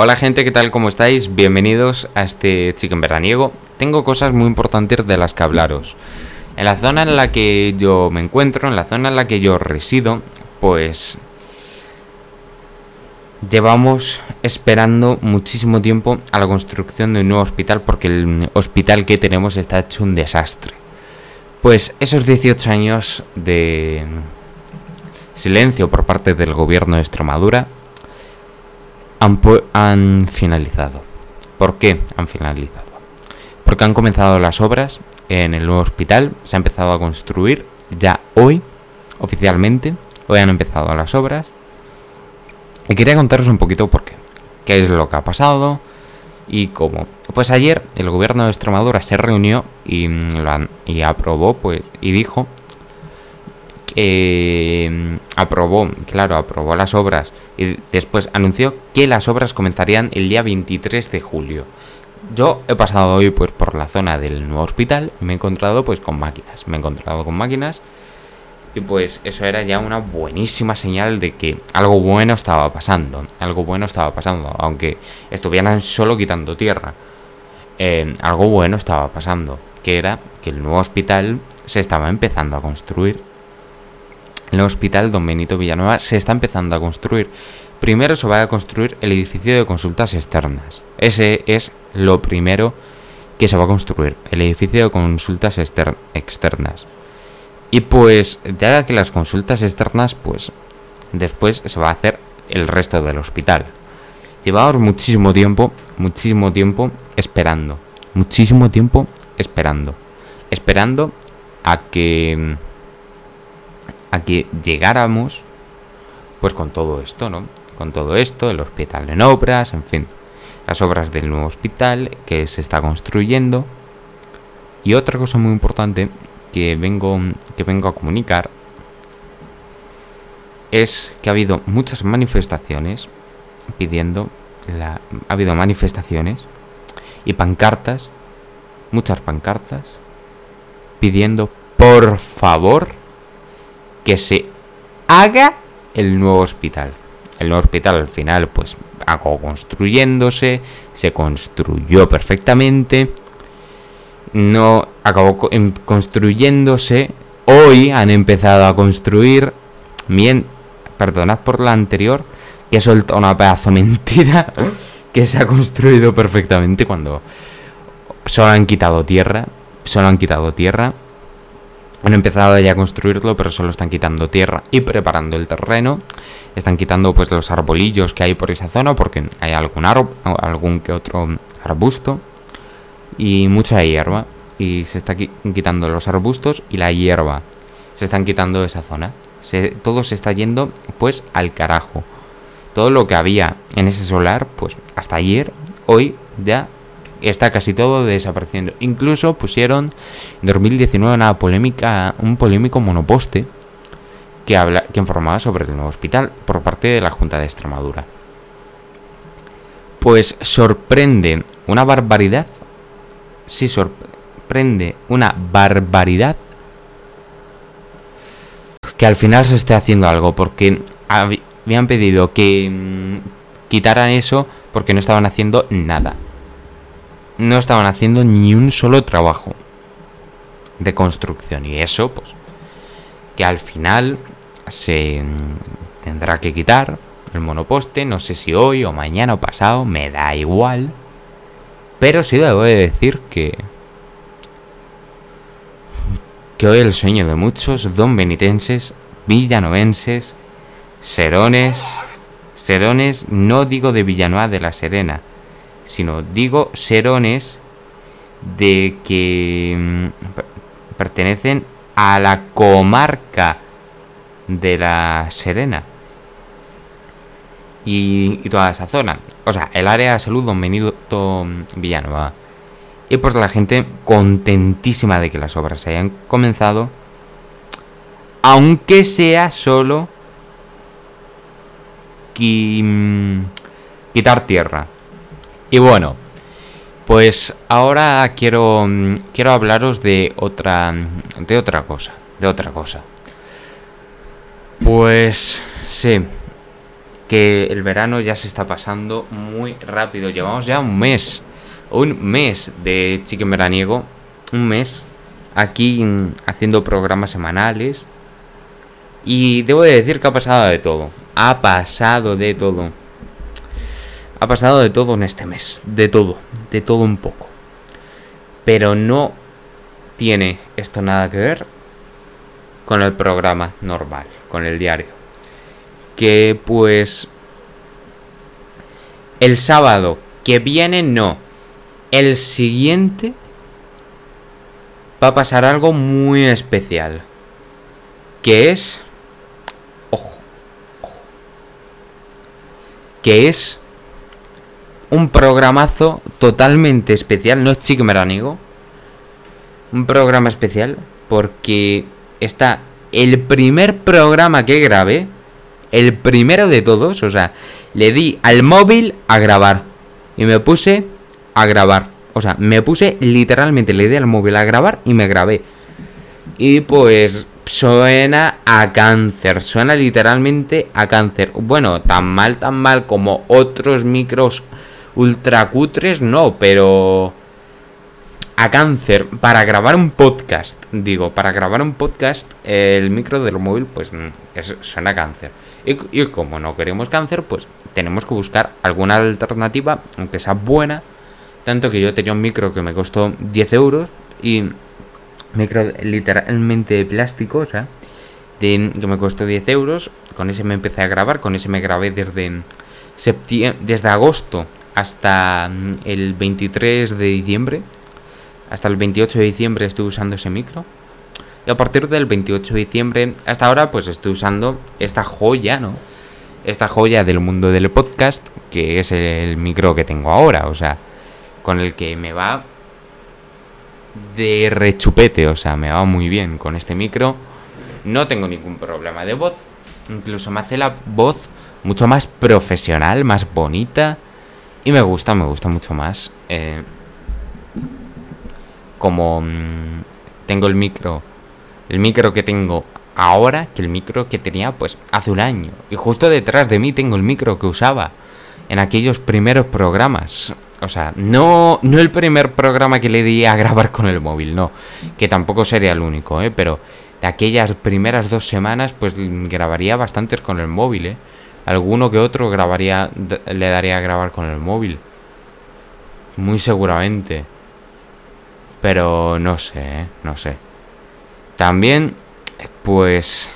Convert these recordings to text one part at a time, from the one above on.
Hola gente, ¿qué tal? ¿Cómo estáis? Bienvenidos a este Chicken Veraniego. Tengo cosas muy importantes de las que hablaros. En la zona en la que yo me encuentro, en la zona en la que yo resido, pues llevamos esperando muchísimo tiempo a la construcción de un nuevo hospital porque el hospital que tenemos está hecho un desastre. Pues esos 18 años de silencio por parte del gobierno de Extremadura han, finalizado. ¿Por qué han finalizado? Porque han comenzado las obras en el nuevo hospital, se ha empezado a construir ya hoy, oficialmente, hoy han empezado las obras. Y quería contaros un poquito por qué, qué es lo que ha pasado y cómo. Pues ayer el gobierno de Extremadura se reunió y, y aprobó, pues, y dijo eh, aprobó, claro, aprobó las obras y después anunció que las obras comenzarían el día 23 de julio. Yo he pasado hoy pues por la zona del nuevo hospital y me he encontrado pues con máquinas. Me he encontrado con máquinas y pues eso era ya una buenísima señal de que algo bueno estaba pasando. Algo bueno estaba pasando, aunque estuvieran solo quitando tierra. Eh, algo bueno estaba pasando, que era que el nuevo hospital se estaba empezando a construir el hospital Don Benito Villanueva se está empezando a construir. Primero se va a construir el edificio de consultas externas. Ese es lo primero que se va a construir, el edificio de consultas externas. Y pues ya que las consultas externas, pues después se va a hacer el resto del hospital. Llevamos muchísimo tiempo, muchísimo tiempo esperando. Muchísimo tiempo esperando. Esperando a que a que llegáramos pues con todo esto, ¿no? Con todo esto, el hospital en obras, en fin, las obras del nuevo hospital que se está construyendo. Y otra cosa muy importante que vengo, que vengo a comunicar es que ha habido muchas manifestaciones pidiendo, ha habido manifestaciones y pancartas, muchas pancartas, pidiendo por favor que se haga el nuevo hospital. El nuevo hospital al final pues acabó construyéndose, se construyó perfectamente, no acabó construyéndose, hoy han empezado a construir, bien, perdonad por la anterior, que he una pedazo mentira, que se ha construido perfectamente cuando solo han quitado tierra, solo han quitado tierra han empezado ya a construirlo, pero solo están quitando tierra y preparando el terreno. Están quitando pues los arbolillos que hay por esa zona porque hay algún árbol, algún que otro arbusto y mucha hierba y se está quitando los arbustos y la hierba. Se están quitando esa zona. todo se está yendo pues al carajo. Todo lo que había en ese solar, pues hasta ayer, hoy ya está casi todo desapareciendo. Incluso pusieron en 2019 una polémica, un polémico monoposte que, habla, que informaba sobre el nuevo hospital por parte de la Junta de Extremadura. Pues sorprende una barbaridad. Sí, sorprende una barbaridad que al final se esté haciendo algo porque habían pedido que mm, quitaran eso porque no estaban haciendo nada no estaban haciendo ni un solo trabajo de construcción. Y eso, pues, que al final se tendrá que quitar el monoposte. No sé si hoy o mañana o pasado, me da igual. Pero sí debo de decir que. Que hoy el sueño de muchos don benitenses, villanovenses, serones. Serones, no digo de Villanueva de la Serena, sino digo serones de que mm, pertenecen a la comarca de la Serena y, toda esa zona. O sea, el área de salud Don Benito Villanueva. Y pues la gente contentísima de que las obras hayan comenzado, aunque sea solo mm, quitar tierra. Y bueno, pues ahora quiero, mm, quiero hablaros de otra, de otra cosa, de otra cosa. Pues sí, que el verano ya se está pasando muy rápido. Llevamos ya un mes, un mes de chicken veraniego, un mes aquí mm, haciendo programas semanales. Y debo de decir que ha pasado de todo. Ha pasado de todo. Ha pasado de todo en este mes. De todo. De todo un poco. Pero no tiene esto nada que ver con el programa normal, con el diario que pues el sábado que viene no, el siguiente va a pasar algo muy especial, que es, ojo, ojo, que es un programazo totalmente especial, no es chiquemeranigo, un programa especial porque está el primer programa que grabé el primero de todos, o sea, le di al móvil a grabar. Y me puse a grabar. O sea, me puse literalmente, le di al móvil a grabar y me grabé. Y pues suena a cáncer, suena literalmente a cáncer. Bueno, tan mal, tan mal como otros micros ultra cutres, no, pero a cáncer para grabar un podcast. Digo, para grabar un podcast, el micro del móvil, pues mm, suena a cáncer. Y, como no queremos cáncer, pues tenemos que buscar alguna alternativa, aunque sea buena. Tanto que yo tenía un micro que me costó 10 euros y micro literalmente de plástico, o sea, que me costó 10 euros. Con ese me empecé a grabar, con ese me grabé desde, desde agosto hasta mm, el 23 de diciembre. Hasta el 28 de diciembre estuve usando ese micro. Y a partir del 28 de diciembre hasta ahora pues estoy usando esta joya, ¿no? Esta joya del mundo del podcast, que es el micro que tengo ahora, o sea, con el que me va de rechupete, o sea, me va muy bien con este micro. No tengo ningún problema de voz, incluso me hace la voz mucho más profesional, más bonita. Y me gusta, me gusta mucho más. Eh, como mm, tengo el micro el micro que tengo ahora que el micro que tenía pues hace un año. Y justo detrás de mí tengo el micro que usaba en aquellos primeros programas. O sea, no, no el primer programa que le di a grabar con el móvil, no. Que tampoco sería el único, ¿eh? Pero de aquellas primeras dos semanas pues grabaría bastantes con el móvil, ¿eh? Alguno que otro grabaría, le daría a grabar con el móvil. Muy seguramente. Pero no sé, ¿eh? No sé. También, pues,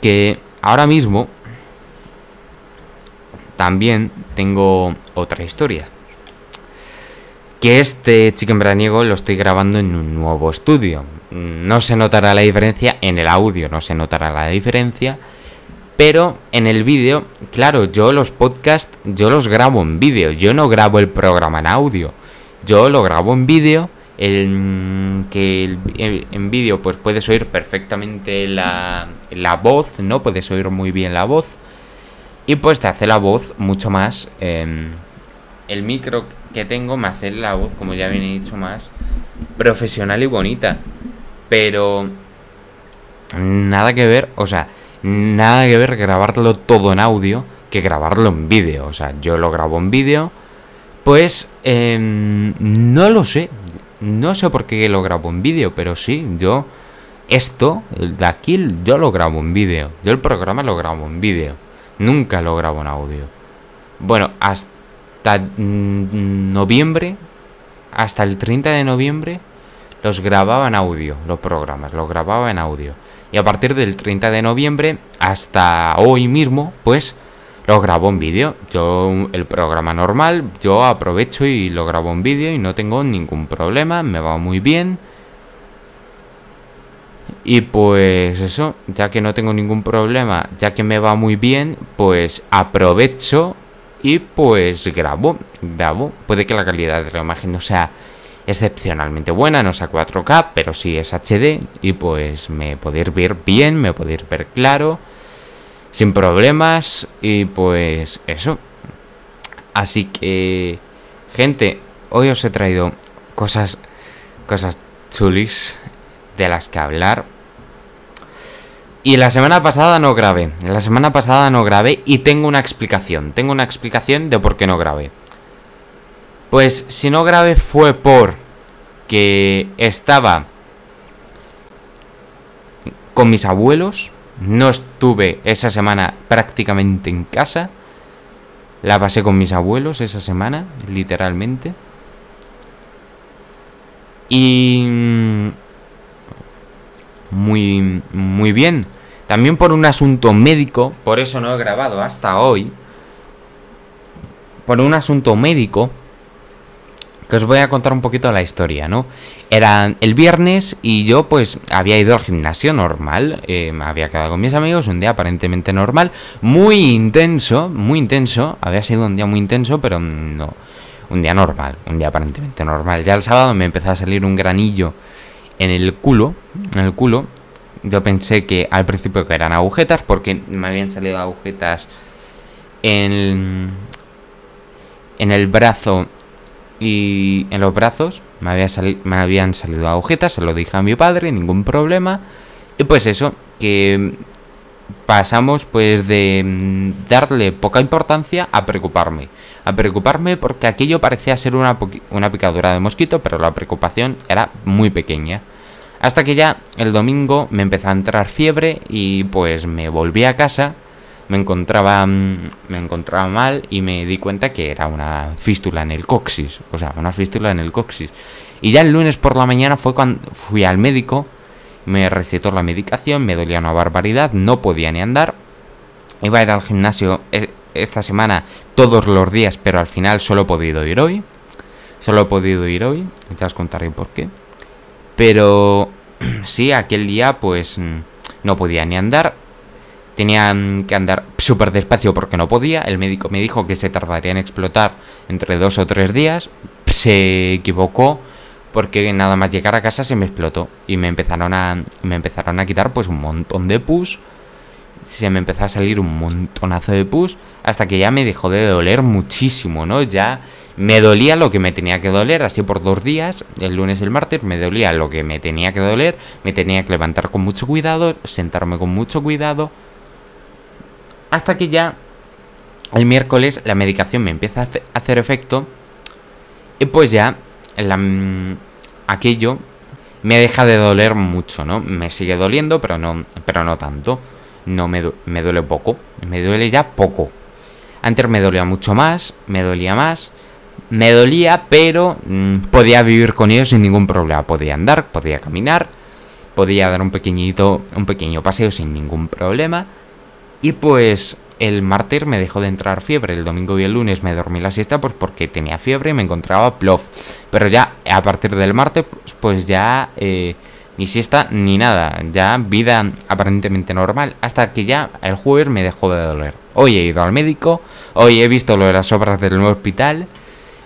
que ahora mismo también tengo otra historia. Que este Chicken Braniego lo estoy grabando en un nuevo estudio. No se notará la diferencia en el audio, no se notará la diferencia. Pero en el vídeo, claro, yo los podcasts, yo los grabo en vídeo. Yo no grabo el programa en audio. Yo lo grabo en vídeo el, que en vídeo pues puedes oír perfectamente la, la, voz, ¿no? Puedes oír muy bien la voz y pues te hace la voz mucho más... Em, el micro que tengo me hace la voz, como ya bien he dicho, más profesional y bonita. Pero nada que ver, o sea, nada que ver grabarlo todo en audio que grabarlo en vídeo. O sea, yo lo grabo en vídeo. Pues em, no lo sé, no sé por qué lo grabo en vídeo, pero sí, yo... Esto, el de aquí, yo lo grabo en vídeo. Yo el programa lo grabo en vídeo. Nunca lo grabo en audio. Bueno, hasta noviembre, hasta el 30 de noviembre, los grababa en audio, los programas, los grababa en audio. Y a partir del 30 de noviembre hasta hoy mismo, pues lo grabo en vídeo. Yo, el programa normal, yo aprovecho y lo grabo en vídeo y no tengo ningún problema, me va muy bien. Y pues eso, ya que no tengo ningún problema, ya que me va muy bien, pues aprovecho y pues grabo, grabo. Puede que la calidad de la imagen no sea excepcionalmente buena, no sea 4K, pero sí es HD y pues me podéis ver bien, me podéis ver claro sin problemas y pues eso. Así que, gente, hoy os he traído cosas, cosas chulis de las que hablar. Y la semana pasada no grabé. La semana pasada no grabé y tengo una explicación. Tengo una explicación de por qué no grabé. Pues si no grabé fue por que estaba con mis abuelos. No estuve esa semana prácticamente en casa. La pasé con mis abuelos esa semana, literalmente. Y... Mm, muy, muy bien. También por un asunto médico, por eso no he grabado hasta hoy. Por un asunto médico, que os voy a contar un poquito la historia, ¿no? Era el viernes y yo pues había ido al gimnasio normal, eh, me había quedado con mis amigos, un día aparentemente normal, muy intenso, muy intenso, había sido un día muy intenso, pero no, un día normal, un día aparentemente normal. Ya el sábado me empezó a salir un granillo en el culo, en el culo, yo pensé que al principio que eran agujetas, porque me habían salido agujetas en, en el brazo y en los brazos. Me, había me habían salido agujetas, se lo dije a mi padre, ningún problema. Y pues eso, que pasamos pues de mm, darle poca importancia a preocuparme. A preocuparme porque aquello parecía ser una, una picadura de mosquito, pero la preocupación era muy pequeña. Hasta que ya el domingo me empezó a entrar fiebre y pues me volví a casa, me encontraba, mm, me encontraba mal y me di cuenta que era una fístula en el coxis, o sea, una fístula en el coxis. Y ya el lunes por la mañana fue cuando fui al médico, me recetó la medicación, me dolía una barbaridad, no podía ni andar. Iba a ir al gimnasio e, esta semana todos los días, pero al final solo he podido ir hoy. Solo he podido ir hoy, ya os contaré por qué. Pero sí, aquel día pues mm, no podía ni andar. Tenía que andar súper despacio porque no podía. El médico me dijo que se tardaría en explotar entre dos o tres días. Se equivocó porque nada más llegar a casa se me explotó y me empezaron a me empezaron a quitar pues un montón de pus. Se me empezó a salir un montonazo de pus hasta que ya me dejó de doler muchísimo, ¿no? Ya me dolía lo que me tenía que doler, así por dos días, el lunes y el martes, me dolía lo que me tenía que doler, me tenía que levantar con mucho cuidado, sentarme con mucho cuidado, hasta que ya el miércoles la medicación me empieza a hacer efecto y pues ya la, aquello me deja de doler mucho, ¿no? Me sigue doliendo, pero no, pero no tanto. No me, me duele poco, me duele ya poco. Antes me dolía mucho más, me dolía más. Me dolía, pero mm, podía vivir con ello sin ningún problema. Podía andar, podía caminar, podía dar un pequeñito, un pequeño paseo sin ningún problema. Y pues el martes me dejó de entrar fiebre. El domingo y el lunes me dormí la siesta pues porque tenía fiebre y me encontraba plof. Pero ya a partir del martes pues ya eh, ni siesta ni nada. Ya vida aparentemente normal. Hasta que ya el jueves me dejó de doler. Hoy he ido al médico. Hoy he visto lo de las obras del nuevo hospital.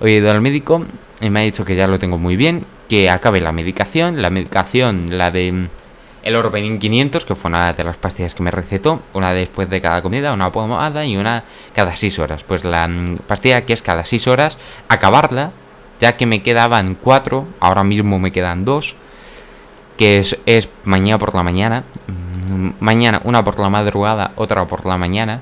Hoy he ido al médico y me ha dicho que ya lo tengo muy bien, que acabe la medicación, la medicación, la de el Orbenin 500, que fue una de las pastillas que me recetó, una después de cada comida, una pomada y una cada 6 horas. Pues la mm, pastilla que es cada 6 horas, acabarla, ya que me quedaban 4, ahora mismo me quedan 2, que es, es mañana por la mañana, mm, mañana una por la madrugada, otra por la mañana,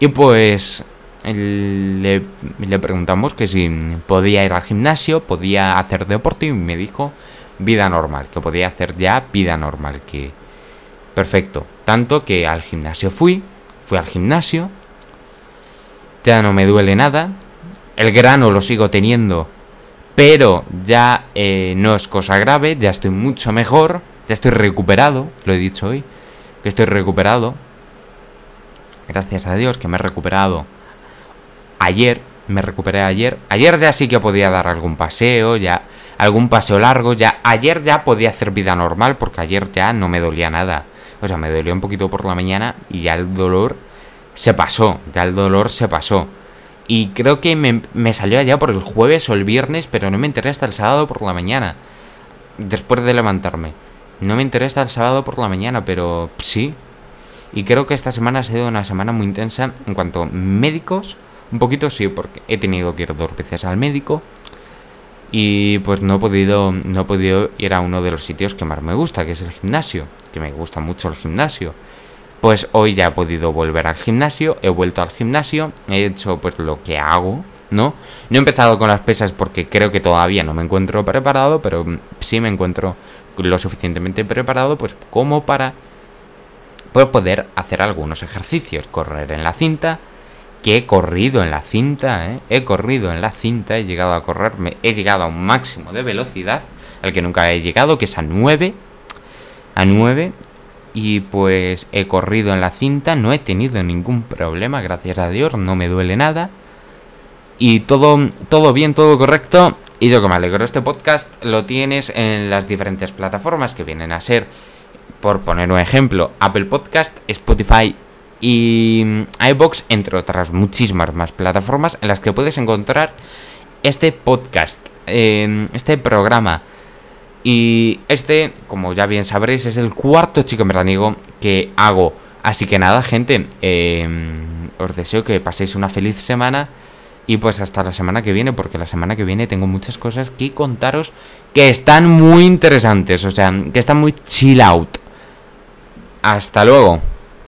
y pues le, le, preguntamos que si podía ir al gimnasio, podía hacer deporte y me dijo vida normal, que podía hacer ya vida normal, que perfecto. Tanto que al gimnasio fui, fui al gimnasio, ya no me duele nada, el grano lo sigo teniendo, pero ya eh, no es cosa grave, ya estoy mucho mejor, ya estoy recuperado, lo he dicho hoy, que estoy recuperado. Gracias a Dios que me he recuperado ayer, me recuperé ayer. Ayer ya sí que podía dar algún paseo, ya algún paseo largo, ya ayer ya podía hacer vida normal porque ayer ya no me dolía nada. O sea, me dolió un poquito por la mañana y ya el dolor se pasó, ya el dolor se pasó. Y creo que me, me salió allá por el jueves o el viernes, pero no me enteré hasta el sábado por la mañana. Después de levantarme. No me enteré hasta el sábado por la mañana, pero sí. Y creo que esta semana ha sido una semana muy intensa en cuanto a médicos un poquito sí, porque he tenido que ir dos veces al médico. Y pues no he podido, no he podido ir a uno de los sitios que más me gusta, que es el gimnasio. que me gusta mucho el gimnasio. Pues hoy ya he podido volver al gimnasio, he vuelto al gimnasio, he hecho pues lo que hago, ¿no? No he empezado con las pesas porque creo que todavía no me encuentro preparado, pero sí me encuentro lo suficientemente preparado pues como para pues, poder hacer algunos ejercicios, correr en la cinta, que he corrido en la cinta, ¿eh? he corrido en la cinta, he llegado a correrme, he llegado a un máximo de velocidad, al que nunca he llegado, que es a 9, a 9, y pues he corrido en la cinta, no he tenido ningún problema, gracias a Dios, no me duele nada, y todo, todo bien, todo correcto, y yo que me alegro, este podcast lo tienes en las diferentes plataformas que vienen a ser, por poner un ejemplo, Apple Podcast, Spotify, y mm, iBox, entre otras muchísimas más plataformas en las que puedes encontrar este podcast, este programa. Y este, como ya bien sabréis, es el cuarto chico veraniego que hago. Así que nada, gente, em, os deseo que paséis una feliz semana. Y pues hasta la semana que viene, porque la semana que viene tengo muchas cosas que contaros que están muy interesantes, o sea, que están muy chill out. Hasta luego.